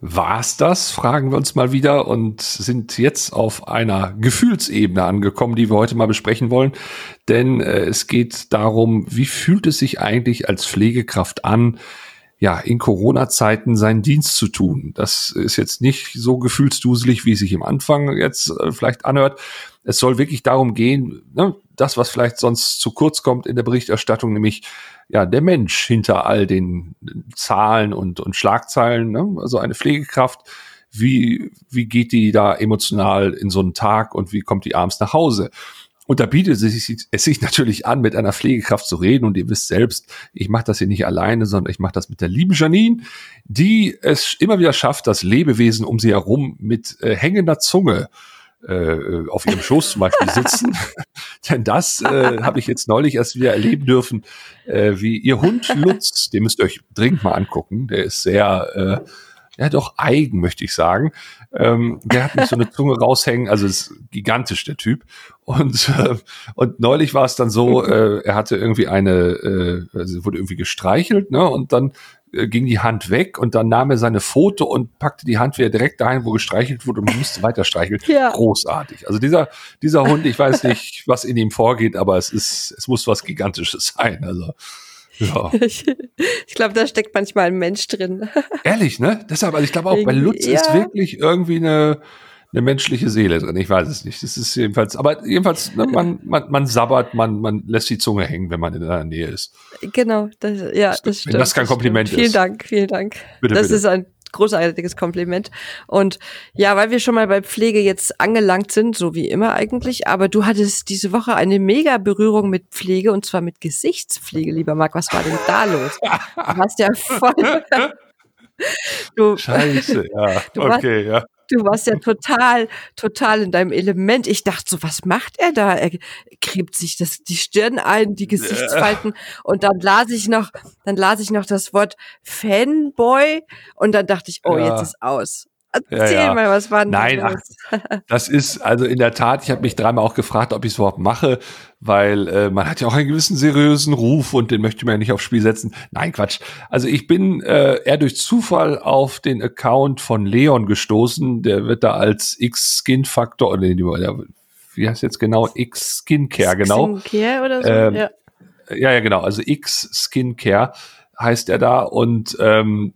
War's das? Fragen wir uns mal wieder und sind jetzt auf einer Gefühlsebene angekommen, die wir heute mal besprechen wollen. Denn äh, es geht darum, wie fühlt es sich eigentlich als Pflegekraft an, ja, in Corona-Zeiten seinen Dienst zu tun. Das ist jetzt nicht so gefühlsduselig, wie es sich im Anfang jetzt äh, vielleicht anhört. Es soll wirklich darum gehen, ne, das, was vielleicht sonst zu kurz kommt in der Berichterstattung, nämlich ja, der Mensch hinter all den Zahlen und, und Schlagzeilen, ne? also eine Pflegekraft, wie, wie geht die da emotional in so einen Tag und wie kommt die abends nach Hause? Und da bietet es sich, es sich natürlich an, mit einer Pflegekraft zu reden. Und ihr wisst selbst, ich mache das hier nicht alleine, sondern ich mache das mit der lieben Janine, die es immer wieder schafft, das Lebewesen um sie herum mit äh, hängender Zunge äh, auf ihrem Schoß zum Beispiel sitzen. Denn das äh, habe ich jetzt neulich erst wieder erleben dürfen, äh, wie ihr Hund Lutz, den müsst ihr euch dringend mal angucken. Der ist sehr, äh, ja doch eigen, möchte ich sagen. Ähm, der hat nicht so eine Zunge raushängen, also ist gigantisch der Typ. Und äh, und neulich war es dann so, äh, er hatte irgendwie eine, äh, also wurde irgendwie gestreichelt, ne? Und dann äh, ging die Hand weg und dann nahm er seine Foto und packte die Hand wieder direkt dahin, wo gestreichelt wurde und musste weiter streicheln. Ja. Großartig. Also dieser, dieser Hund, ich weiß nicht, was in ihm vorgeht, aber es ist, es muss was Gigantisches sein. Also, ja. Ich, ich glaube, da steckt manchmal ein Mensch drin. Ehrlich, ne? Deshalb, also ich glaube auch, bei Lutz ja. ist wirklich irgendwie eine, eine menschliche Seele drin. Ich weiß es nicht. Das ist jedenfalls, aber jedenfalls, ne, man, man, man sabbert, man, man lässt die Zunge hängen, wenn man in der Nähe ist. Genau, das, ja, das, das stimmt. Wenn das kein Kompliment stimmt. ist. Vielen Dank, vielen Dank. Bitte, das bitte. ist ein großartiges Kompliment. Und ja, weil wir schon mal bei Pflege jetzt angelangt sind, so wie immer eigentlich, aber du hattest diese Woche eine mega Berührung mit Pflege und zwar mit Gesichtspflege, lieber Marc. Was war denn da los? Du hast ja voll. Du, Scheiße, ja. okay, ja. Du warst ja total, total in deinem Element. Ich dachte so, was macht er da? Er gräbt sich das, die Stirn ein, die Gesichtsfalten. Und dann las ich noch, dann las ich noch das Wort Fanboy. Und dann dachte ich, oh, ja. jetzt ist aus. Erzähl ja, ja. mal, was war denn Nein, ach, das ist also in der Tat, ich habe mich dreimal auch gefragt, ob ich es überhaupt mache, weil äh, man hat ja auch einen gewissen seriösen Ruf und den möchte man ja nicht aufs Spiel setzen. Nein, Quatsch. Also ich bin äh, eher durch Zufall auf den Account von Leon gestoßen. Der wird da als X-Skin-Faktor, oder wie heißt jetzt genau? X-Skincare, genau. Skincare oder so? Ähm, ja. ja, ja, genau. Also X-Skincare heißt er da und ähm,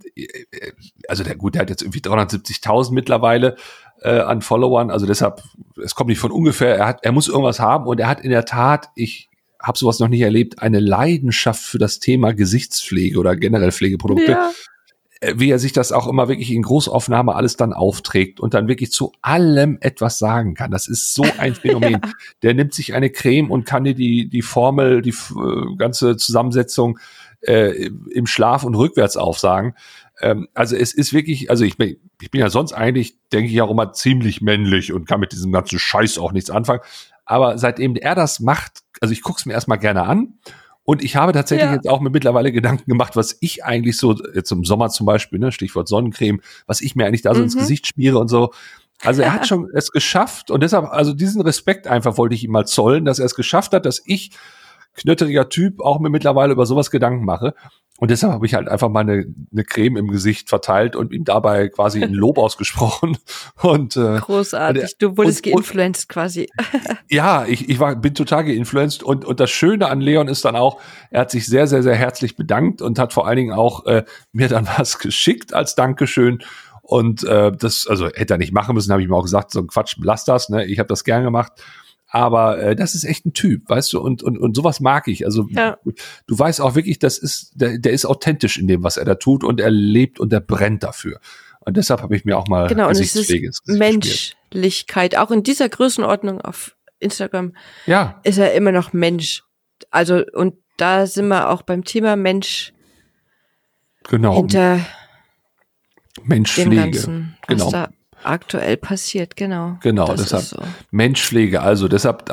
also der gut, der hat jetzt irgendwie 370.000 mittlerweile äh, an Followern, also deshalb, es kommt nicht von ungefähr, er hat, er muss irgendwas haben und er hat in der Tat, ich habe sowas noch nicht erlebt, eine Leidenschaft für das Thema Gesichtspflege oder generell Pflegeprodukte. Ja. Äh, wie er sich das auch immer wirklich in Großaufnahme alles dann aufträgt und dann wirklich zu allem etwas sagen kann. Das ist so ein Phänomen. ja. Der nimmt sich eine Creme und kann dir die, die Formel, die äh, ganze Zusammensetzung äh, im Schlaf und rückwärts aufsagen. Ähm, also es ist wirklich, also ich bin, ich bin ja sonst eigentlich, denke ich auch immer ziemlich männlich und kann mit diesem ganzen Scheiß auch nichts anfangen. Aber seitdem er das macht, also ich gucke es mir erstmal gerne an und ich habe tatsächlich ja. jetzt auch mir mittlerweile Gedanken gemacht, was ich eigentlich so, jetzt im Sommer zum Beispiel, ne, Stichwort Sonnencreme, was ich mir eigentlich da so mhm. ins Gesicht schmiere und so. Also er hat schon es geschafft und deshalb, also diesen Respekt einfach wollte ich ihm mal zollen, dass er es geschafft hat, dass ich knötteriger Typ auch mir mittlerweile über sowas Gedanken mache. Und deshalb habe ich halt einfach mal eine, eine Creme im Gesicht verteilt und ihm dabei quasi ein Lob ausgesprochen. Und, äh, Großartig, du wurdest und, geinfluenced quasi. ja, ich, ich war, bin total geinfluenced. Und, und das Schöne an Leon ist dann auch, er hat sich sehr, sehr, sehr herzlich bedankt und hat vor allen Dingen auch äh, mir dann was geschickt als Dankeschön. Und äh, das, also hätte er nicht machen müssen, habe ich mir auch gesagt, so ein Quatsch, lass das, ne? Ich habe das gern gemacht. Aber äh, das ist echt ein Typ, weißt du, und, und, und sowas mag ich. Also ja. du weißt auch wirklich, das ist, der, der ist authentisch in dem, was er da tut und er lebt und er brennt dafür. Und deshalb habe ich mir auch mal genau, und es ist Menschlichkeit, auch in dieser Größenordnung auf Instagram ja. ist er immer noch Mensch. Also, und da sind wir auch beim Thema Mensch genau. hinter Menschpflege. Ganzen, genau. Da aktuell passiert, genau. Genau, das deshalb so. Menschpflege. Also deshalb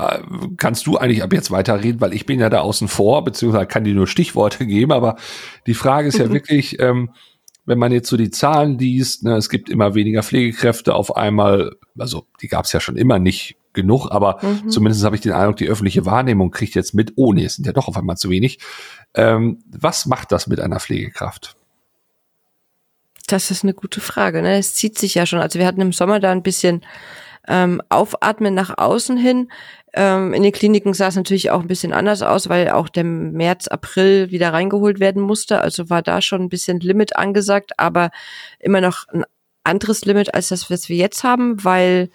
kannst du eigentlich ab jetzt weiterreden, weil ich bin ja da außen vor, beziehungsweise kann dir nur Stichworte geben, aber die Frage ist ja wirklich, ähm, wenn man jetzt so die Zahlen liest, ne, es gibt immer weniger Pflegekräfte auf einmal, also die gab es ja schon immer nicht genug, aber mhm. zumindest habe ich den Eindruck, die öffentliche Wahrnehmung kriegt jetzt mit, oh nee, es sind ja doch auf einmal zu wenig. Ähm, was macht das mit einer Pflegekraft? Das ist eine gute Frage. Ne? Es zieht sich ja schon. Also wir hatten im Sommer da ein bisschen ähm, Aufatmen nach außen hin. Ähm, in den Kliniken sah es natürlich auch ein bisschen anders aus, weil auch der März, April wieder reingeholt werden musste. Also war da schon ein bisschen Limit angesagt, aber immer noch ein anderes Limit als das, was wir jetzt haben, weil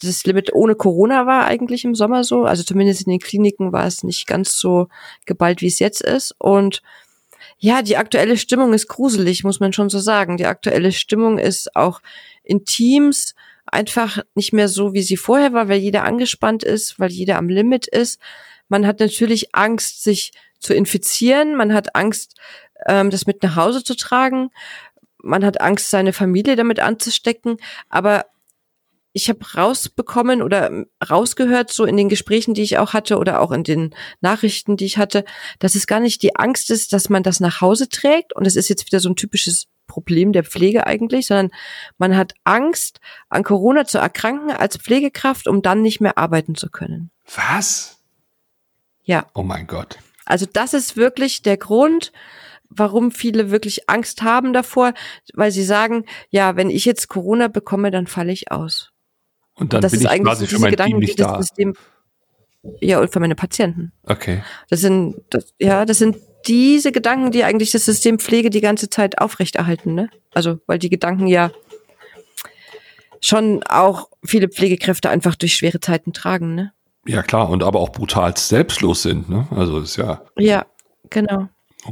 das Limit ohne Corona war eigentlich im Sommer so. Also zumindest in den Kliniken war es nicht ganz so geballt, wie es jetzt ist. Und ja, die aktuelle Stimmung ist gruselig, muss man schon so sagen. Die aktuelle Stimmung ist auch in Teams einfach nicht mehr so, wie sie vorher war, weil jeder angespannt ist, weil jeder am Limit ist. Man hat natürlich Angst, sich zu infizieren. Man hat Angst, ähm, das mit nach Hause zu tragen. Man hat Angst, seine Familie damit anzustecken. Aber ich habe rausbekommen oder rausgehört, so in den Gesprächen, die ich auch hatte oder auch in den Nachrichten, die ich hatte, dass es gar nicht die Angst ist, dass man das nach Hause trägt. Und es ist jetzt wieder so ein typisches Problem der Pflege eigentlich, sondern man hat Angst, an Corona zu erkranken als Pflegekraft, um dann nicht mehr arbeiten zu können. Was? Ja. Oh mein Gott. Also das ist wirklich der Grund, warum viele wirklich Angst haben davor, weil sie sagen, ja, wenn ich jetzt Corona bekomme, dann falle ich aus. Und dann und das bin ist ich quasi für mein Gedanken, Team nicht da. System, ja, und für meine Patienten. Okay. Das sind, das, ja, das sind diese Gedanken, die eigentlich das System Pflege die ganze Zeit aufrechterhalten, ne? Also, weil die Gedanken ja schon auch viele Pflegekräfte einfach durch schwere Zeiten tragen, ne? Ja, klar, und aber auch brutal selbstlos sind, ne? Also, ist ja. Ja, genau.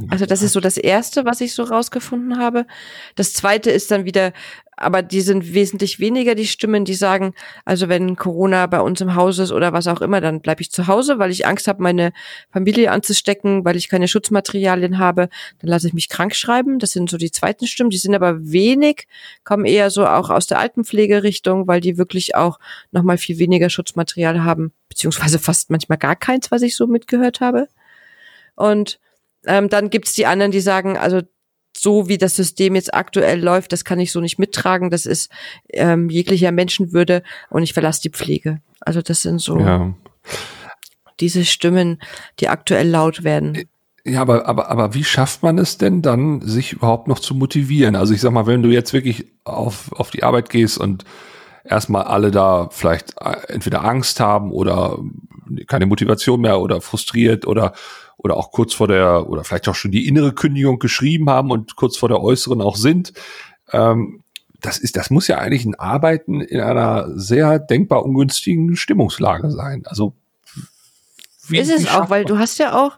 Also das ist so das Erste, was ich so rausgefunden habe. Das Zweite ist dann wieder, aber die sind wesentlich weniger die Stimmen, die sagen, also wenn Corona bei uns im Haus ist oder was auch immer, dann bleibe ich zu Hause, weil ich Angst habe, meine Familie anzustecken, weil ich keine Schutzmaterialien habe, dann lasse ich mich krank schreiben. Das sind so die zweiten Stimmen, die sind aber wenig, kommen eher so auch aus der Altenpflegerichtung, weil die wirklich auch nochmal viel weniger Schutzmaterial haben, beziehungsweise fast manchmal gar keins, was ich so mitgehört habe. Und ähm, dann gibt's die anderen, die sagen, also so wie das System jetzt aktuell läuft, das kann ich so nicht mittragen. Das ist ähm, jeglicher Menschenwürde und ich verlasse die Pflege. Also das sind so ja. diese Stimmen, die aktuell laut werden. Ja, aber, aber, aber wie schafft man es denn dann, sich überhaupt noch zu motivieren? Also ich sag mal, wenn du jetzt wirklich auf, auf die Arbeit gehst und erstmal alle da vielleicht äh, entweder Angst haben oder keine Motivation mehr oder frustriert oder oder auch kurz vor der, oder vielleicht auch schon die innere Kündigung geschrieben haben und kurz vor der äußeren auch sind. Ähm, das ist, das muss ja eigentlich ein Arbeiten in einer sehr denkbar ungünstigen Stimmungslage sein. Also wie, ist es auch, weil du hast ja auch,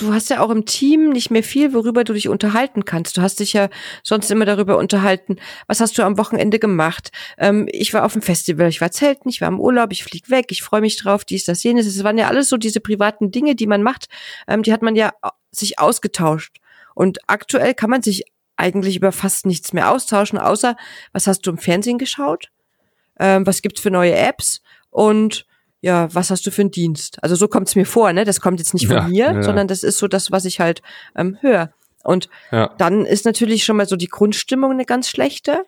du hast ja auch im Team nicht mehr viel, worüber du dich unterhalten kannst. Du hast dich ja sonst immer darüber unterhalten, was hast du am Wochenende gemacht. Ähm, ich war auf dem Festival, ich war zelten, ich war im Urlaub, ich flieg weg, ich freue mich drauf, dies, das, jenes. Es waren ja alles so diese privaten Dinge, die man macht, ähm, die hat man ja sich ausgetauscht. Und aktuell kann man sich eigentlich über fast nichts mehr austauschen, außer was hast du im Fernsehen geschaut? Ähm, was gibt's für neue Apps? Und ja, was hast du für einen Dienst? Also so kommt es mir vor, ne? Das kommt jetzt nicht von ja, mir, ja. sondern das ist so das, was ich halt ähm, höre. Und ja. dann ist natürlich schon mal so die Grundstimmung eine ganz schlechte.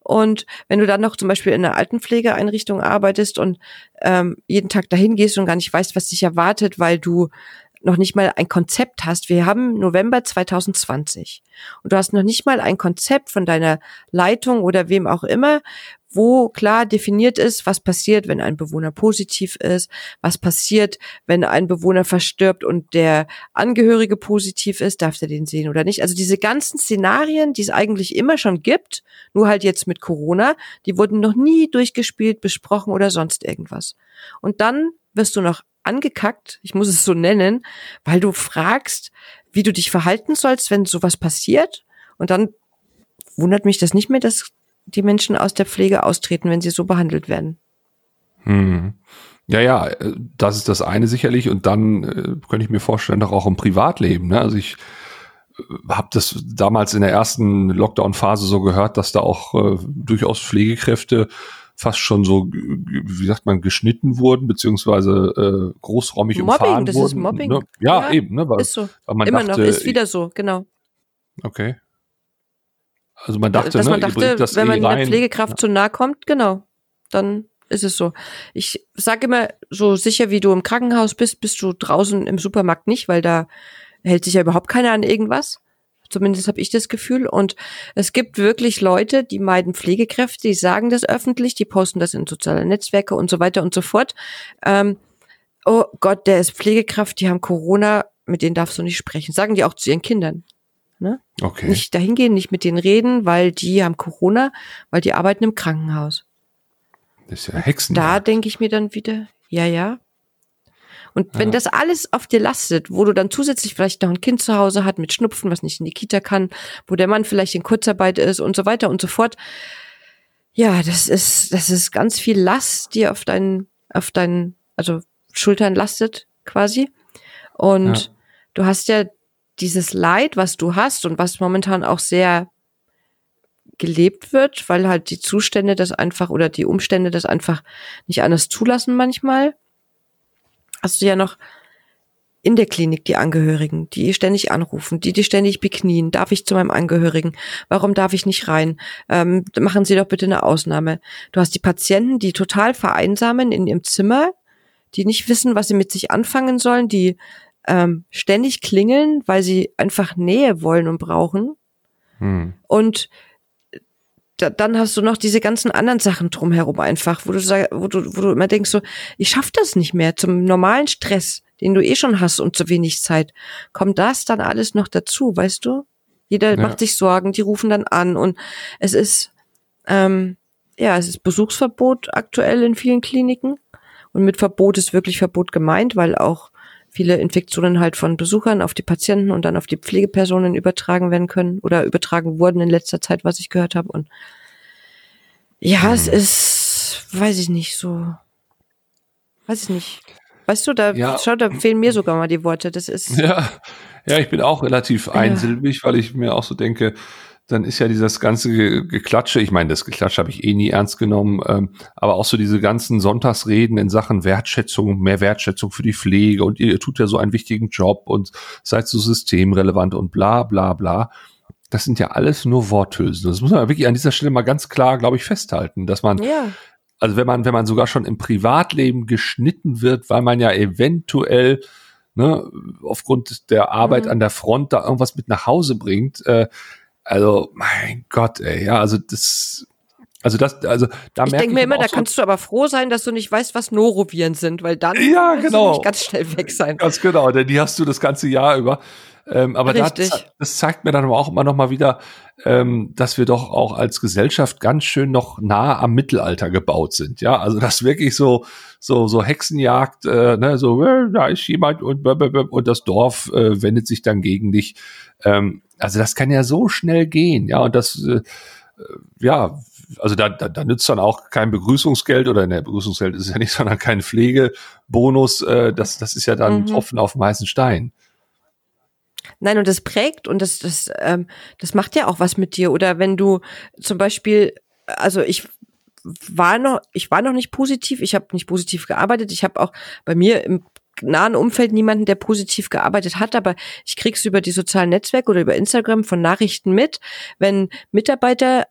Und wenn du dann noch zum Beispiel in einer Altenpflegeeinrichtung arbeitest und ähm, jeden Tag dahin gehst und gar nicht weißt, was dich erwartet, weil du noch nicht mal ein Konzept hast. Wir haben November 2020 und du hast noch nicht mal ein Konzept von deiner Leitung oder wem auch immer, wo klar definiert ist, was passiert, wenn ein Bewohner positiv ist, was passiert, wenn ein Bewohner verstirbt und der Angehörige positiv ist, darf er den sehen oder nicht. Also diese ganzen Szenarien, die es eigentlich immer schon gibt, nur halt jetzt mit Corona, die wurden noch nie durchgespielt, besprochen oder sonst irgendwas. Und dann wirst du noch angekackt, ich muss es so nennen, weil du fragst, wie du dich verhalten sollst, wenn sowas passiert. Und dann wundert mich das nicht mehr, dass die Menschen aus der Pflege austreten, wenn sie so behandelt werden. Hm. Ja, ja, das ist das eine sicherlich. Und dann äh, könnte ich mir vorstellen, doch auch im Privatleben. Ne? Also ich äh, habe das damals in der ersten Lockdown-Phase so gehört, dass da auch äh, durchaus Pflegekräfte fast schon so, wie sagt man, geschnitten wurden, beziehungsweise äh, großräumig Mobbing, umfahren das wurden. Ist Mobbing. Ne? Ja, ja, eben. Ne? Weil, ist so. Weil man Immer dachte, noch, ist wieder so, genau. Okay. Also man dachte, dass man ne, dachte, das wenn man eh der Pflegekraft ja. zu nahe kommt, genau, dann ist es so. Ich sage immer, so sicher wie du im Krankenhaus bist, bist du draußen im Supermarkt nicht, weil da hält sich ja überhaupt keiner an irgendwas. Zumindest habe ich das Gefühl. Und es gibt wirklich Leute, die meiden Pflegekräfte, die sagen das öffentlich, die posten das in soziale Netzwerke und so weiter und so fort. Ähm, oh Gott, der ist Pflegekraft, die haben Corona, mit denen darfst du nicht sprechen. Sagen die auch zu ihren Kindern. Ne? Okay. Nicht dahin gehen, nicht mit denen reden, weil die haben Corona, weil die arbeiten im Krankenhaus. Das ist ja Hexen. Da denke ich mir dann wieder, ja, ja. Und wenn ja. das alles auf dir lastet, wo du dann zusätzlich vielleicht noch ein Kind zu Hause hat mit Schnupfen, was nicht in die Kita kann, wo der Mann vielleicht in Kurzarbeit ist und so weiter und so fort. Ja, das ist, das ist ganz viel Last, die auf deinen, auf deinen, also Schultern lastet quasi. Und ja. du hast ja dieses Leid, was du hast und was momentan auch sehr gelebt wird, weil halt die Zustände das einfach oder die Umstände das einfach nicht anders zulassen manchmal. Hast du ja noch in der Klinik die Angehörigen, die ständig anrufen, die die ständig beknien. Darf ich zu meinem Angehörigen? Warum darf ich nicht rein? Ähm, machen Sie doch bitte eine Ausnahme. Du hast die Patienten, die total vereinsamen in ihrem Zimmer, die nicht wissen, was sie mit sich anfangen sollen, die ähm, ständig klingeln, weil sie einfach Nähe wollen und brauchen. Hm. Und da, dann hast du noch diese ganzen anderen Sachen drumherum einfach, wo du sag, wo du, wo du immer denkst so, ich schaff das nicht mehr zum normalen Stress, den du eh schon hast und zu wenig Zeit. Kommt das dann alles noch dazu, weißt du? Jeder ja. macht sich Sorgen, die rufen dann an und es ist, ähm, ja, es ist Besuchsverbot aktuell in vielen Kliniken. Und mit Verbot ist wirklich Verbot gemeint, weil auch viele Infektionen halt von Besuchern auf die Patienten und dann auf die Pflegepersonen übertragen werden können oder übertragen wurden in letzter Zeit, was ich gehört habe. Und ja, mhm. es ist, weiß ich nicht, so, weiß ich nicht. Weißt du, da, ja. schau, da fehlen mir sogar mal die Worte. Das ist. Ja, ja, ich bin auch relativ einsilbig, weil ich mir auch so denke, dann ist ja dieses ganze Geklatsche, ich meine, das Geklatsche habe ich eh nie ernst genommen, ähm, aber auch so diese ganzen Sonntagsreden in Sachen Wertschätzung, mehr Wertschätzung für die Pflege und ihr, tut ja so einen wichtigen Job und seid so systemrelevant und bla bla bla. Das sind ja alles nur Worthülsen. Das muss man wirklich an dieser Stelle mal ganz klar, glaube ich, festhalten, dass man ja. Also wenn man, wenn man sogar schon im Privatleben geschnitten wird, weil man ja eventuell ne, aufgrund der Arbeit mhm. an der Front da irgendwas mit nach Hause bringt, äh, also, mein Gott, ey, ja, also das, also das, also da ich denke mir immer, da so kannst du aber froh sein, dass du nicht weißt, was Noroviren sind, weil dann ja, genau. du ganz schnell weg sein. Ganz genau, denn die hast du das ganze Jahr über. Ähm, aber das, das, zeigt mir dann aber auch immer noch mal wieder, ähm, dass wir doch auch als Gesellschaft ganz schön noch nah am Mittelalter gebaut sind. Ja, also das wirklich so so so Hexenjagd, äh, ne, so äh, da ist jemand und und das Dorf äh, wendet sich dann gegen dich. Ähm, also das kann ja so schnell gehen, ja, und das, äh, ja, also da, da, da nützt dann auch kein Begrüßungsgeld oder ne, Begrüßungsgeld ist ja nicht, sondern kein Pflegebonus, äh, das, das ist ja dann mhm. Tropfen auf dem heißen Stein. Nein, und das prägt und das, das, ähm, das macht ja auch was mit dir. Oder wenn du zum Beispiel, also ich war noch, ich war noch nicht positiv, ich habe nicht positiv gearbeitet, ich habe auch bei mir im nahen Umfeld niemanden, der positiv gearbeitet hat, aber ich krieg's über die sozialen Netzwerke oder über Instagram von Nachrichten mit, wenn Mitarbeiter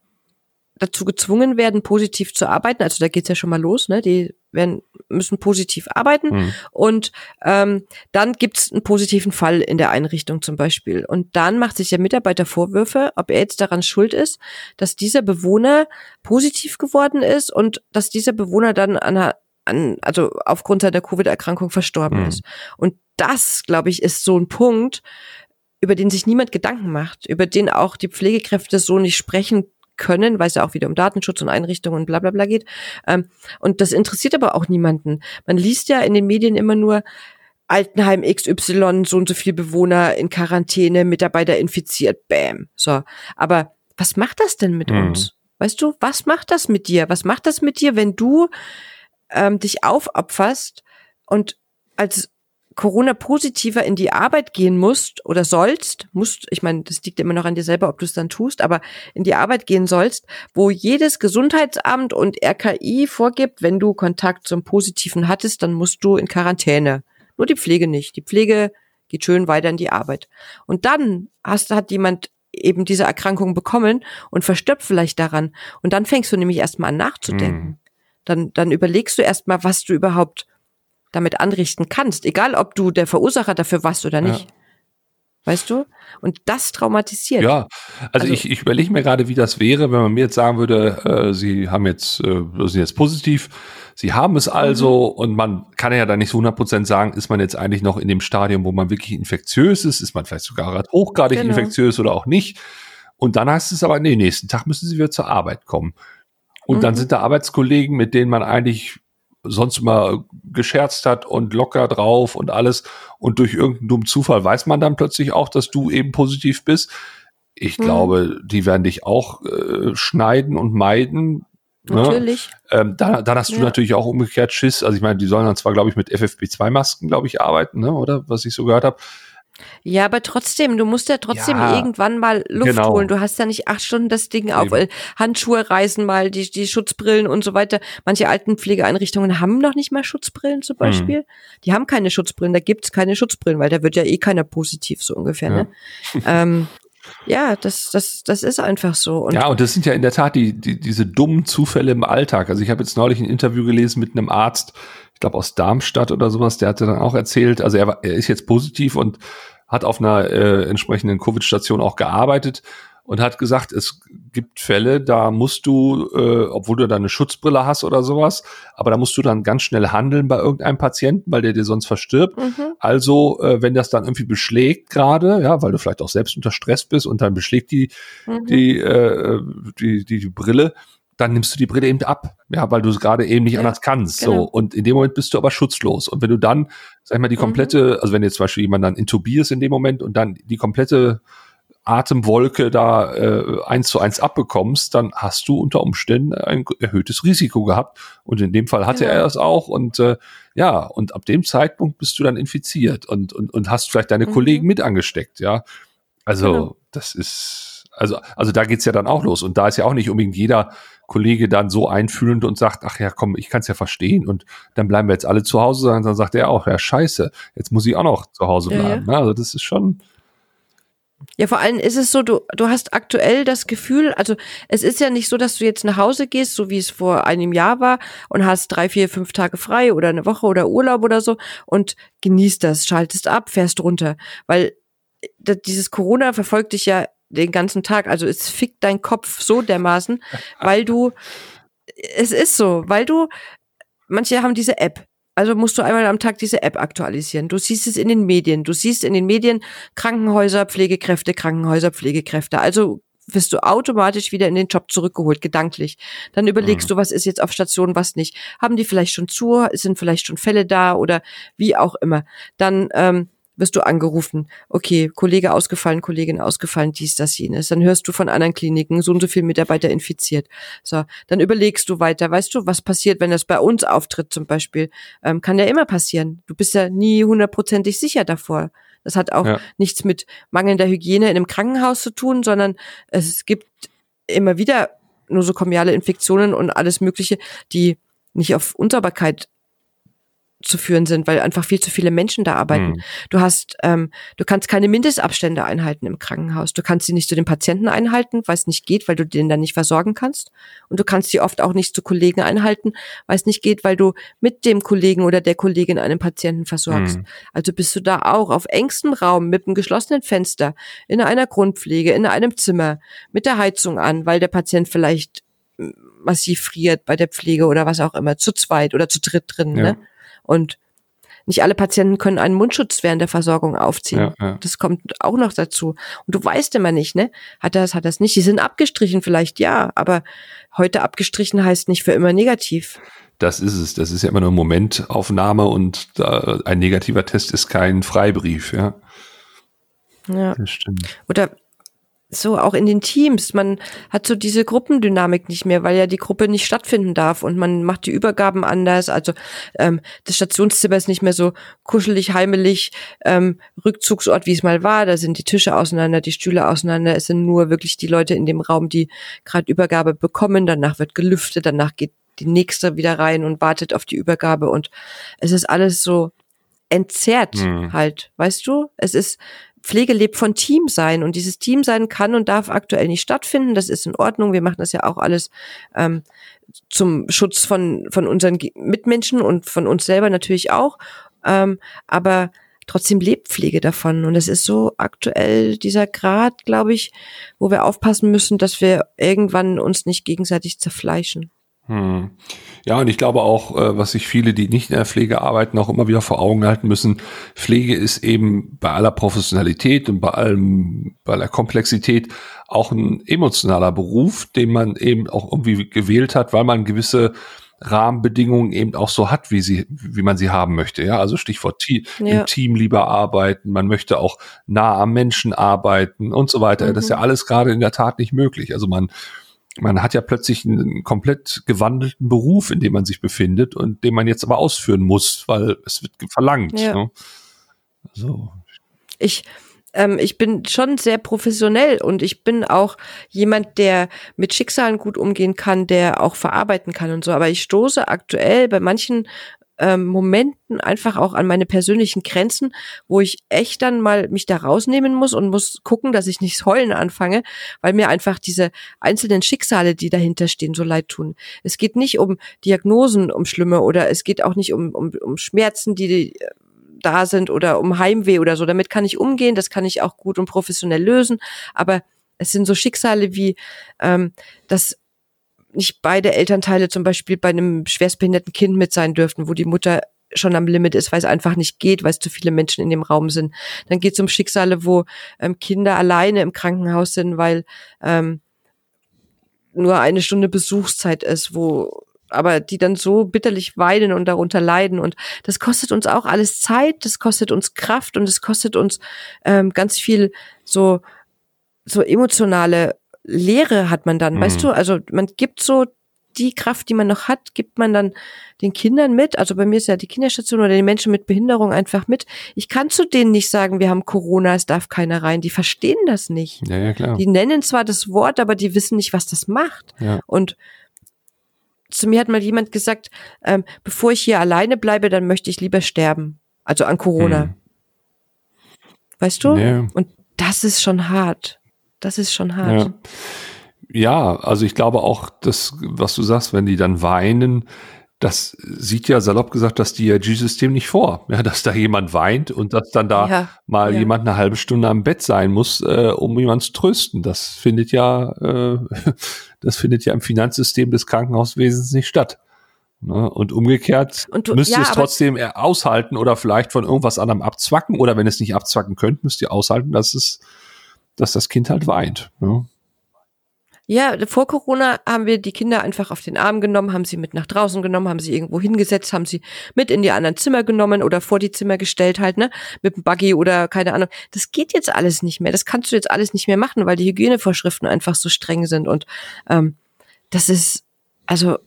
dazu gezwungen werden, positiv zu arbeiten. Also da geht's ja schon mal los, ne? Die werden, müssen positiv arbeiten. Mhm. Und ähm, dann gibt's einen positiven Fall in der Einrichtung zum Beispiel. Und dann macht sich der Mitarbeiter Vorwürfe, ob er jetzt daran schuld ist, dass dieser Bewohner positiv geworden ist und dass dieser Bewohner dann an an, also aufgrund seiner Covid-Erkrankung verstorben mhm. ist. Und das, glaube ich, ist so ein Punkt, über den sich niemand Gedanken macht, über den auch die Pflegekräfte so nicht sprechen können, weil es ja auch wieder um Datenschutz und Einrichtungen und bla bla bla geht. Ähm, und das interessiert aber auch niemanden. Man liest ja in den Medien immer nur, Altenheim XY, so und so viel Bewohner in Quarantäne, Mitarbeiter infiziert, bam. So. Aber was macht das denn mit mhm. uns? Weißt du, was macht das mit dir? Was macht das mit dir, wenn du ähm, dich aufopferst und als Corona-Positiver in die Arbeit gehen musst oder sollst, musst, ich meine, das liegt immer noch an dir selber, ob du es dann tust, aber in die Arbeit gehen sollst, wo jedes Gesundheitsamt und RKI vorgibt, wenn du Kontakt zum Positiven hattest, dann musst du in Quarantäne. Nur die Pflege nicht. Die Pflege geht schön weiter in die Arbeit. Und dann hast, hat jemand eben diese Erkrankung bekommen und verstirbt vielleicht daran. Und dann fängst du nämlich erstmal an nachzudenken. Mhm dann, dann überlegst du erstmal, was du überhaupt damit anrichten kannst, egal ob du der Verursacher dafür warst oder nicht. Weißt du? Und das traumatisiert. Ja, also, also ich, ich überlege mir gerade, wie das wäre, wenn man mir jetzt sagen würde, äh, Sie haben jetzt, äh, sind jetzt positiv, Sie haben es also mhm. und man kann ja dann nicht so 100% sagen, ist man jetzt eigentlich noch in dem Stadium, wo man wirklich infektiös ist, ist man vielleicht sogar hochgradig genau. infektiös oder auch nicht. Und dann heißt es aber, nee, nächsten Tag müssen Sie wieder zur Arbeit kommen. Und mhm. dann sind da Arbeitskollegen, mit denen man eigentlich sonst immer gescherzt hat und locker drauf und alles. Und durch irgendeinen dummen Zufall weiß man dann plötzlich auch, dass du eben positiv bist. Ich mhm. glaube, die werden dich auch äh, schneiden und meiden. Ne? Natürlich. Ne? Ähm, dann, dann hast du ja. natürlich auch umgekehrt Schiss. Also ich meine, die sollen dann zwar, glaube ich, mit FFP2-Masken, glaube ich, arbeiten, ne? oder was ich so gehört habe. Ja, aber trotzdem, du musst ja trotzdem ja, irgendwann mal Luft genau. holen. Du hast ja nicht acht Stunden das Ding auf. Eben. Handschuhe reißen mal, die, die Schutzbrillen und so weiter. Manche Altenpflegeeinrichtungen haben noch nicht mal Schutzbrillen zum hm. Beispiel. Hm. Die haben keine Schutzbrillen, da gibt's keine Schutzbrillen, weil da wird ja eh keiner positiv, so ungefähr. Ja. Ne? ähm, ja, das, das, das ist einfach so. Und ja, und das sind ja in der Tat die, die, diese dummen Zufälle im Alltag. Also ich habe jetzt neulich ein Interview gelesen mit einem Arzt, ich glaube aus Darmstadt oder sowas, der hatte dann auch erzählt, also er, war, er ist jetzt positiv und hat auf einer äh, entsprechenden Covid-Station auch gearbeitet und hat gesagt, es gibt Fälle, da musst du, äh, obwohl du da eine Schutzbrille hast oder sowas, aber da musst du dann ganz schnell handeln bei irgendeinem Patienten, weil der dir sonst verstirbt. Mhm. Also, äh, wenn das dann irgendwie beschlägt gerade, ja, weil du vielleicht auch selbst unter Stress bist und dann beschlägt die, mhm. die, äh, die, die, die Brille, dann nimmst du die Brille eben ab, ja, weil du es gerade eben nicht ja, anders kannst. Genau. So und in dem Moment bist du aber schutzlos. Und wenn du dann, sag ich mal, die mhm. komplette, mhm. also wenn jetzt zum Beispiel jemand dann intubierst in dem Moment und dann die komplette Atemwolke da äh, eins zu eins abbekommst, dann hast du unter Umständen ein erhöhtes Risiko gehabt. Und in dem Fall hatte genau. er es auch. Und äh, ja, und ab dem Zeitpunkt bist du dann infiziert und, und, und hast vielleicht deine mhm. Kollegen mit angesteckt, ja. Also, genau. das ist, also, also da geht's ja dann auch los. Und da ist ja auch nicht unbedingt jeder Kollege dann so einfühlend und sagt, ach ja, komm, ich kann es ja verstehen und dann bleiben wir jetzt alle zu Hause, dann sagt er auch, ja, scheiße, jetzt muss ich auch noch zu Hause bleiben. Ja, ja. Also das ist schon. Ja, vor allem ist es so, du, du hast aktuell das Gefühl, also es ist ja nicht so, dass du jetzt nach Hause gehst, so wie es vor einem Jahr war und hast drei, vier, fünf Tage frei oder eine Woche oder Urlaub oder so und genießt das, schaltest ab, fährst runter, weil äh, dieses Corona verfolgt dich ja den ganzen Tag. Also es fickt dein Kopf so dermaßen, weil du, es ist so, weil du, manche haben diese App. Also musst du einmal am Tag diese App aktualisieren. Du siehst es in den Medien. Du siehst in den Medien Krankenhäuser, Pflegekräfte, Krankenhäuser, Pflegekräfte. Also wirst du automatisch wieder in den Job zurückgeholt, gedanklich. Dann überlegst mhm. du, was ist jetzt auf Station, was nicht. Haben die vielleicht schon zu, sind vielleicht schon Fälle da oder wie auch immer. Dann ähm, wirst du angerufen, okay, Kollege ausgefallen, Kollegin ausgefallen, dies, das, jenes. Dann hörst du von anderen Kliniken, so und so viele Mitarbeiter infiziert. So, dann überlegst du weiter, weißt du, was passiert, wenn das bei uns auftritt zum Beispiel. Ähm, kann ja immer passieren. Du bist ja nie hundertprozentig sicher davor. Das hat auch ja. nichts mit mangelnder Hygiene in einem Krankenhaus zu tun, sondern es gibt immer wieder nosokomiale Infektionen und alles Mögliche, die nicht auf Unsauberkeit zu führen sind, weil einfach viel zu viele Menschen da arbeiten. Mhm. Du hast, ähm, du kannst keine Mindestabstände einhalten im Krankenhaus. Du kannst sie nicht zu den Patienten einhalten, weil es nicht geht, weil du den dann nicht versorgen kannst. Und du kannst sie oft auch nicht zu Kollegen einhalten, weil es nicht geht, weil du mit dem Kollegen oder der Kollegin einen Patienten versorgst. Mhm. Also bist du da auch auf engstem Raum mit einem geschlossenen Fenster, in einer Grundpflege, in einem Zimmer, mit der Heizung an, weil der Patient vielleicht massiv friert bei der Pflege oder was auch immer, zu zweit oder zu dritt drin. Ja. Ne? Und nicht alle Patienten können einen Mundschutz während der Versorgung aufziehen. Ja, ja. Das kommt auch noch dazu. Und du weißt immer nicht, ne? Hat das, hat das nicht? Die sind abgestrichen vielleicht, ja, aber heute abgestrichen heißt nicht für immer negativ. Das ist es. Das ist ja immer nur Momentaufnahme und äh, ein negativer Test ist kein Freibrief, ja. Ja. Das stimmt. Oder so auch in den Teams. Man hat so diese Gruppendynamik nicht mehr, weil ja die Gruppe nicht stattfinden darf und man macht die Übergaben anders. Also ähm, das Stationszimmer ist nicht mehr so kuschelig, heimelig, ähm, Rückzugsort, wie es mal war. Da sind die Tische auseinander, die Stühle auseinander. Es sind nur wirklich die Leute in dem Raum, die gerade Übergabe bekommen. Danach wird gelüftet, danach geht die nächste wieder rein und wartet auf die Übergabe und es ist alles so entzerrt mhm. halt, weißt du? Es ist Pflege lebt von Team sein und dieses Team sein kann und darf aktuell nicht stattfinden. Das ist in Ordnung. Wir machen das ja auch alles ähm, zum Schutz von, von unseren Mitmenschen und von uns selber natürlich auch. Ähm, aber trotzdem lebt Pflege davon. Und es ist so aktuell dieser Grad, glaube ich, wo wir aufpassen müssen, dass wir irgendwann uns nicht gegenseitig zerfleischen. Hm. Ja, und ich glaube auch, äh, was sich viele, die nicht in der Pflege arbeiten, auch immer wieder vor Augen halten müssen, Pflege ist eben bei aller Professionalität und bei allem, bei aller Komplexität auch ein emotionaler Beruf, den man eben auch irgendwie gewählt hat, weil man gewisse Rahmenbedingungen eben auch so hat, wie sie, wie man sie haben möchte. Ja, also Stichwort Team, ja. im Team lieber arbeiten. Man möchte auch nah am Menschen arbeiten und so weiter. Mhm. Das ist ja alles gerade in der Tat nicht möglich. Also man, man hat ja plötzlich einen komplett gewandelten Beruf, in dem man sich befindet und den man jetzt aber ausführen muss, weil es wird verlangt. Ja. Ne? So. Ich, ähm, ich bin schon sehr professionell und ich bin auch jemand, der mit Schicksalen gut umgehen kann, der auch verarbeiten kann und so. Aber ich stoße aktuell bei manchen ähm, Momenten einfach auch an meine persönlichen Grenzen, wo ich echt dann mal mich da rausnehmen muss und muss gucken, dass ich nicht heulen anfange, weil mir einfach diese einzelnen Schicksale, die dahinter stehen, so leid tun. Es geht nicht um Diagnosen, um Schlimme oder es geht auch nicht um, um, um Schmerzen, die äh, da sind oder um Heimweh oder so. Damit kann ich umgehen, das kann ich auch gut und professionell lösen. Aber es sind so Schicksale wie, ähm, dass nicht beide Elternteile zum Beispiel bei einem schwerstbehinderten Kind mit sein dürften, wo die Mutter schon am Limit ist, weil es einfach nicht geht, weil es zu viele Menschen in dem Raum sind. Dann geht es um Schicksale, wo ähm, Kinder alleine im Krankenhaus sind, weil ähm, nur eine Stunde Besuchszeit ist, wo aber die dann so bitterlich weinen und darunter leiden. Und das kostet uns auch alles Zeit, das kostet uns Kraft und es kostet uns ähm, ganz viel so, so emotionale Leere hat man dann, mhm. weißt du? Also man gibt so die Kraft, die man noch hat, gibt man dann den Kindern mit. Also bei mir ist ja die Kinderstation oder den Menschen mit Behinderung einfach mit. Ich kann zu denen nicht sagen, wir haben Corona, es darf keiner rein. Die verstehen das nicht. Ja, ja, klar. Die nennen zwar das Wort, aber die wissen nicht, was das macht. Ja. Und zu mir hat mal jemand gesagt, ähm, bevor ich hier alleine bleibe, dann möchte ich lieber sterben. Also an Corona. Mhm. Weißt du? Ja. Und das ist schon hart. Das ist schon hart. Ja. ja, also ich glaube auch, das, was du sagst, wenn die dann weinen, das sieht ja salopp gesagt das DRG-System nicht vor, ja, dass da jemand weint und dass dann da ja, mal ja. jemand eine halbe Stunde am Bett sein muss, äh, um jemanden zu trösten. Das findet ja, äh, das findet ja im Finanzsystem des Krankenhauswesens nicht statt. Ne? Und umgekehrt und du, müsst ihr ja, es trotzdem aushalten oder vielleicht von irgendwas anderem abzwacken oder wenn es nicht abzwacken könnt, müsst ihr aushalten, dass es dass das Kind halt weint. Ne? Ja, vor Corona haben wir die Kinder einfach auf den Arm genommen, haben sie mit nach draußen genommen, haben sie irgendwo hingesetzt, haben sie mit in die anderen Zimmer genommen oder vor die Zimmer gestellt halt, ne, mit dem Buggy oder keine Ahnung. Das geht jetzt alles nicht mehr. Das kannst du jetzt alles nicht mehr machen, weil die Hygienevorschriften einfach so streng sind und ähm, das ist also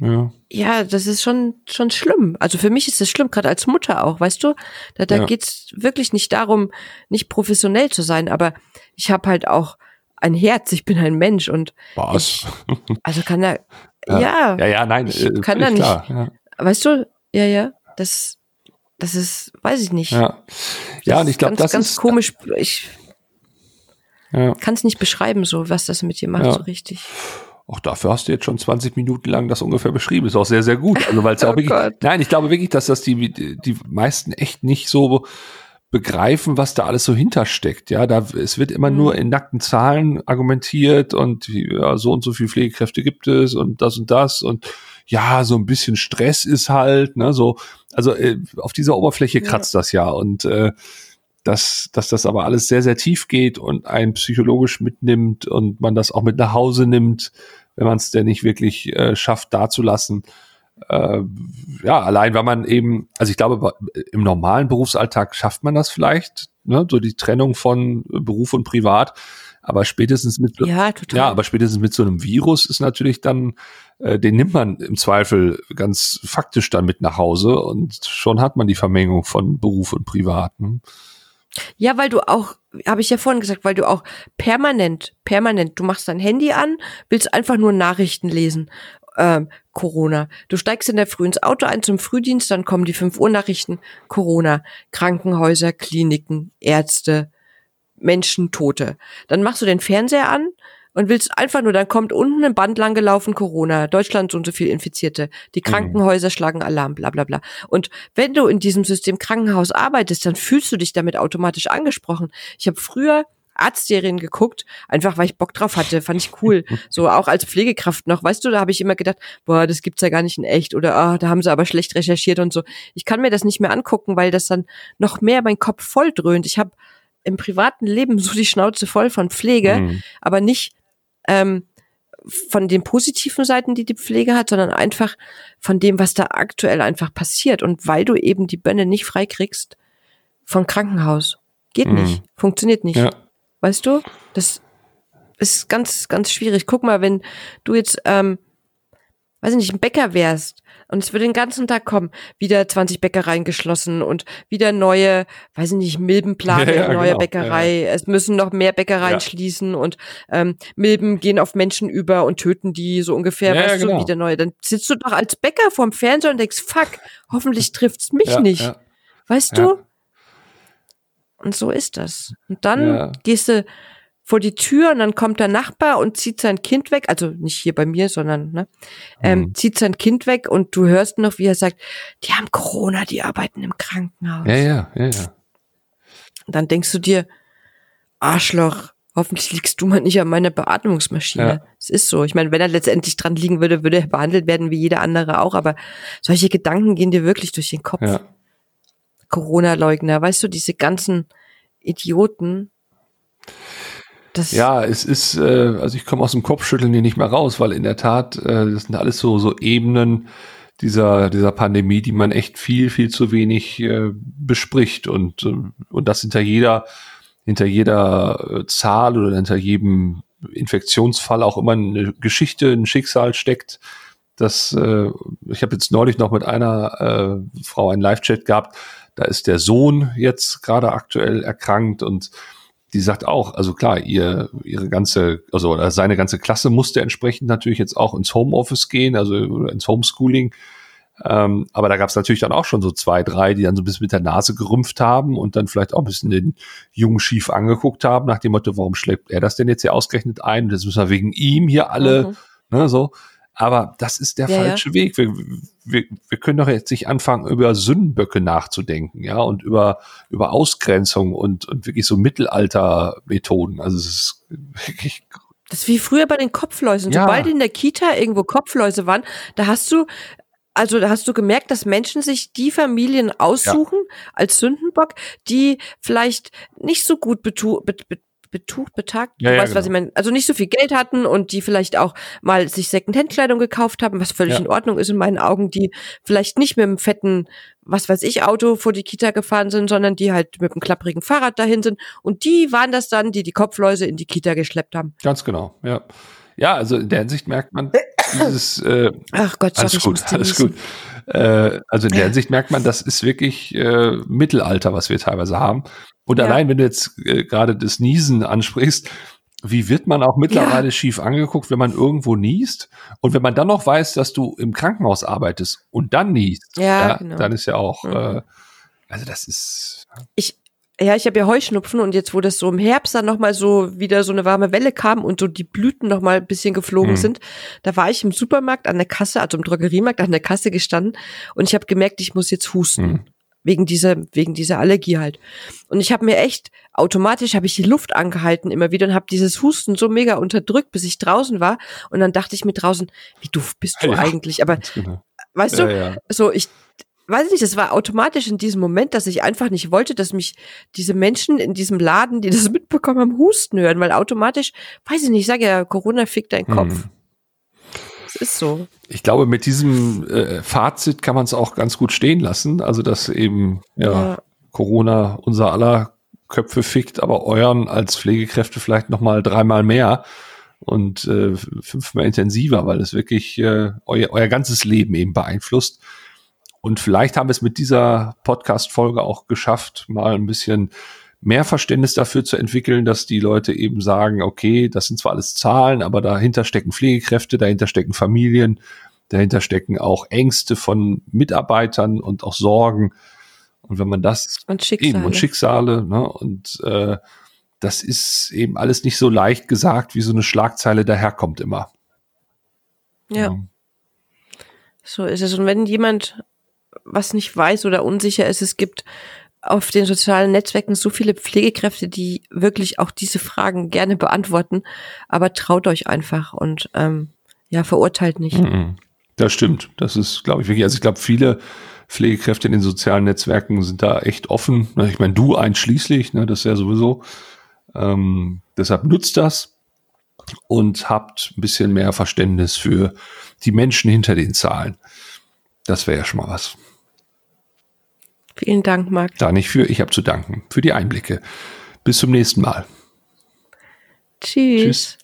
ja. ja, das ist schon schon schlimm. Also für mich ist das schlimm, gerade als Mutter auch, weißt du? Da, da ja. geht's wirklich nicht darum, nicht professionell zu sein, aber ich habe halt auch ein Herz, ich bin ein Mensch und Was? Ich, also kann da ja, ja, ja, ja nein, ich äh, kann da nicht. Klar, ja. Weißt du? Ja, ja, das das ist, weiß ich nicht. Ja, ja, und ich glaube, das ganz ist komisch. Ich ja. kann es nicht beschreiben, so was das mit dir macht, so richtig. Auch dafür hast du jetzt schon 20 Minuten lang das ungefähr beschrieben. Ist auch sehr, sehr gut. Also weil es ja auch oh wirklich. Gott. Nein, ich glaube wirklich, dass das die, die meisten echt nicht so begreifen, was da alles so hintersteckt. Ja, da es wird immer mhm. nur in nackten Zahlen argumentiert und ja, so und so viel Pflegekräfte gibt es und das und das und ja, so ein bisschen Stress ist halt, ne, so, also äh, auf dieser Oberfläche kratzt ja. das ja und äh, dass, dass das aber alles sehr, sehr tief geht und einen psychologisch mitnimmt und man das auch mit nach Hause nimmt, wenn man es denn nicht wirklich äh, schafft, dazulassen. Äh, ja, allein weil man eben, also ich glaube, im normalen Berufsalltag schafft man das vielleicht, ne, so die Trennung von Beruf und Privat. Aber spätestens mit ja, total. ja, aber spätestens mit so einem Virus ist natürlich dann, äh, den nimmt man im Zweifel ganz faktisch dann mit nach Hause und schon hat man die Vermengung von Beruf und Privat. Ne? Ja, weil du auch, habe ich ja vorhin gesagt, weil du auch permanent, permanent, du machst dein Handy an, willst einfach nur Nachrichten lesen. Ähm, Corona. Du steigst in der Früh ins Auto ein zum Frühdienst, dann kommen die 5 Uhr Nachrichten. Corona. Krankenhäuser, Kliniken, Ärzte, Menschen, Tote. Dann machst du den Fernseher an und willst einfach nur, dann kommt unten ein Band lang gelaufen, Corona, Deutschland so und so viel Infizierte, die Mhm. Krankenhäuser schlagen Alarm, bla bla bla. Und wenn du in diesem System Krankenhaus arbeitest, dann fühlst du dich damit automatisch angesprochen. Ich habe früher Arztserien geguckt, einfach weil ich Bock drauf hatte, fand ich cool. So auch als Pflegekraft noch, weißt du, da habe ich immer gedacht, boah, das gibt's ja gar nicht in echt oder ah, da haben sie aber schlecht recherchiert und so. Ich kann mir das nicht mehr angucken, weil das dann noch mehr mein Kopf voll dröhnt. Ich habe im privaten Leben so die Schnauze voll von Pflege, Mhm. aber nicht ähm, von den positiven Seiten, die die Pflege hat, sondern einfach von dem, was da aktuell einfach passiert. Und weil du eben die Bönne nicht freikriegst von Krankenhaus. Geht Mhm. nicht. Funktioniert nicht. Ja. Weißt du? Das ist ganz, ganz schwierig. Guck mal, wenn du jetzt, ähm, weiß ich nicht, ein Bäcker wärst und es würde den ganzen Tag kommen, wieder 20 Bäckereien geschlossen und wieder neue, weiß ich nicht, Milbenplane, Ja, ja, neue genau. Bäckerei. Es müssen noch mehr Bäckereien Ja. schließen und ähm, Milben gehen auf Menschen über und töten die so ungefähr, Ja, ja, weißt genau. du, wieder neue. Dann sitzt du doch als Bäcker vorm Fernseher und denkst, fuck, hoffentlich trifft's mich Ja, nicht. ja. Weißt Ja. du? Und so ist das. Und dann Ja. gehst du vor die Tür und dann kommt der Nachbar und zieht sein Kind weg, also nicht hier bei mir, sondern ne, ähm, Mhm. zieht sein Kind weg und du hörst noch, wie er sagt, die haben Corona, die arbeiten im Krankenhaus. Ja, ja, ja, ja. Und dann denkst du dir, Arschloch, hoffentlich liegst du mal nicht an meiner Beatmungsmaschine. Ja. Es ist so. Ich meine, wenn er letztendlich dran liegen würde, würde er behandelt werden wie jeder andere auch, aber solche Gedanken gehen dir wirklich durch den Kopf. ja. Corona-Leugner, weißt du, diese ganzen Idioten. Das, Ja, es ist, äh, also ich komme aus dem Kopfschütteln hier nicht mehr raus, weil in der Tat, äh, das sind alles so, so Ebenen dieser, dieser Pandemie, die man echt viel, viel zu wenig äh, bespricht und, äh, und das hinter jeder, hinter jeder äh, Zahl oder hinter jedem Infektionsfall auch immer eine Geschichte, ein Schicksal steckt. Das, äh, ich habe jetzt neulich noch mit einer äh, Frau einen Live-Chat gehabt, da ist der Sohn jetzt gerade aktuell erkrankt und die sagt auch, also klar, ihr, ihre ganze, also oder seine ganze Klasse musste entsprechend natürlich jetzt auch ins Homeoffice gehen, also ins Homeschooling. Ähm, aber da gab es natürlich dann auch schon so zwei, drei, die dann so ein bisschen mit der Nase gerümpft haben und dann vielleicht auch ein bisschen den Jungen schief angeguckt haben, nach dem Motto, warum schleppt er das denn jetzt hier ausgerechnet ein? Und jetzt müssen wir wegen ihm hier alle, Mhm. ne, so. Aber das ist der Ja, falsche Weg. Wir, wir, wir können doch jetzt nicht anfangen, über Sündenböcke nachzudenken, ja, und über, über Ausgrenzung und, und wirklich so Mittelalter-Methoden. Also es ist wirklich, Das ist wie früher bei den Kopfläusen. Ja. Sobald in der Kita irgendwo Kopfläuse waren, da hast du, also da hast du gemerkt, dass Menschen sich die Familien aussuchen als Sündenbock, die vielleicht nicht so gut betu bet bet betucht, betagt, Ja, du ja, weißt, was ich genau. meine, also nicht so viel Geld hatten und die vielleicht auch mal sich Secondhand-Kleidung gekauft haben, was völlig Ja. in Ordnung ist in meinen Augen, die vielleicht nicht mit einem fetten, was weiß ich, Auto vor die Kita gefahren sind, sondern die halt mit einem klapprigen Fahrrad dahin sind und die waren das dann, die die Kopfläuse in die Kita geschleppt haben. ganz genau, ja. Ja, also in der Hinsicht merkt man dieses, äh, Ach Gott, sorry, alles gut, alles gut. Äh, also in der Hinsicht merkt man, das ist wirklich äh, Mittelalter, was wir teilweise haben. Und Ja. allein, wenn du jetzt äh, gerade das Niesen ansprichst, wie wird man auch mittlerweile schief angeguckt, wenn man irgendwo niest? Und wenn man dann noch weiß, dass du im Krankenhaus arbeitest und dann niest, Ja, genau. dann ist ja auch, Mhm. äh, also das ist, Ich, ja, ich habe ja Heuschnupfen und jetzt, wo das so im Herbst dann nochmal so wieder so eine warme Welle kam und so die Blüten nochmal ein bisschen geflogen Mhm. sind, da war ich im Supermarkt an der Kasse, also im Drogeriemarkt an der Kasse gestanden und ich habe gemerkt, ich muss jetzt husten. Mhm. Wegen dieser, wegen dieser Allergie halt. Und ich habe mir echt, automatisch habe ich die Luft angehalten immer wieder und habe dieses Husten so mega unterdrückt, bis ich draußen war. Und dann dachte ich mir draußen, wie doof bist du Ja. eigentlich? Aber genau. weißt du, Ja, ja. so ich weiß nicht, das war automatisch in diesem Moment, dass ich einfach nicht wollte, dass mich diese Menschen in diesem Laden, die das mitbekommen haben, husten hören, weil automatisch, weiß ich nicht, ich sage ja, Corona fickt deinen Kopf. Mhm. Es ist so. Ich glaube, mit diesem äh, Fazit kann man es auch ganz gut stehen lassen. Also, dass eben ja, Ja. Corona unser aller Köpfe fickt, aber euren als Pflegekräfte vielleicht noch mal dreimal mehr und äh, fünfmal intensiver, weil es wirklich äh, euer, euer ganzes Leben eben beeinflusst. Und vielleicht haben wir es mit dieser Podcast-Folge auch geschafft, mal ein bisschen mehr Verständnis dafür zu entwickeln, dass die Leute eben sagen, okay, das sind zwar alles Zahlen, aber dahinter stecken Pflegekräfte, dahinter stecken Familien, dahinter stecken auch Ängste von Mitarbeitern und auch Sorgen. Und wenn man das Und Schicksale. eben und Schicksale, ne, und äh, das ist eben alles nicht so leicht gesagt, wie so eine Schlagzeile daherkommt immer. Ja. ja. So ist es. Und wenn jemand was nicht weiß oder unsicher ist, es gibt auf den sozialen Netzwerken so viele Pflegekräfte, die wirklich auch diese Fragen gerne beantworten. Aber traut euch einfach und ähm, ja, verurteilt nicht. Mhm. Das stimmt. Das ist, glaube ich, wirklich. Also ich glaube, viele Pflegekräfte in den sozialen Netzwerken sind da echt offen. Ich meine, du einschließlich, ne, das ist ja sowieso. Ähm, deshalb nutzt das und habt ein bisschen mehr Verständnis für die Menschen hinter den Zahlen. Das wäre ja schon mal was. Vielen Dank, Marc. Da nicht für, ich habe zu danken für die Einblicke. Bis zum nächsten Mal. Tschüss. Tschüss.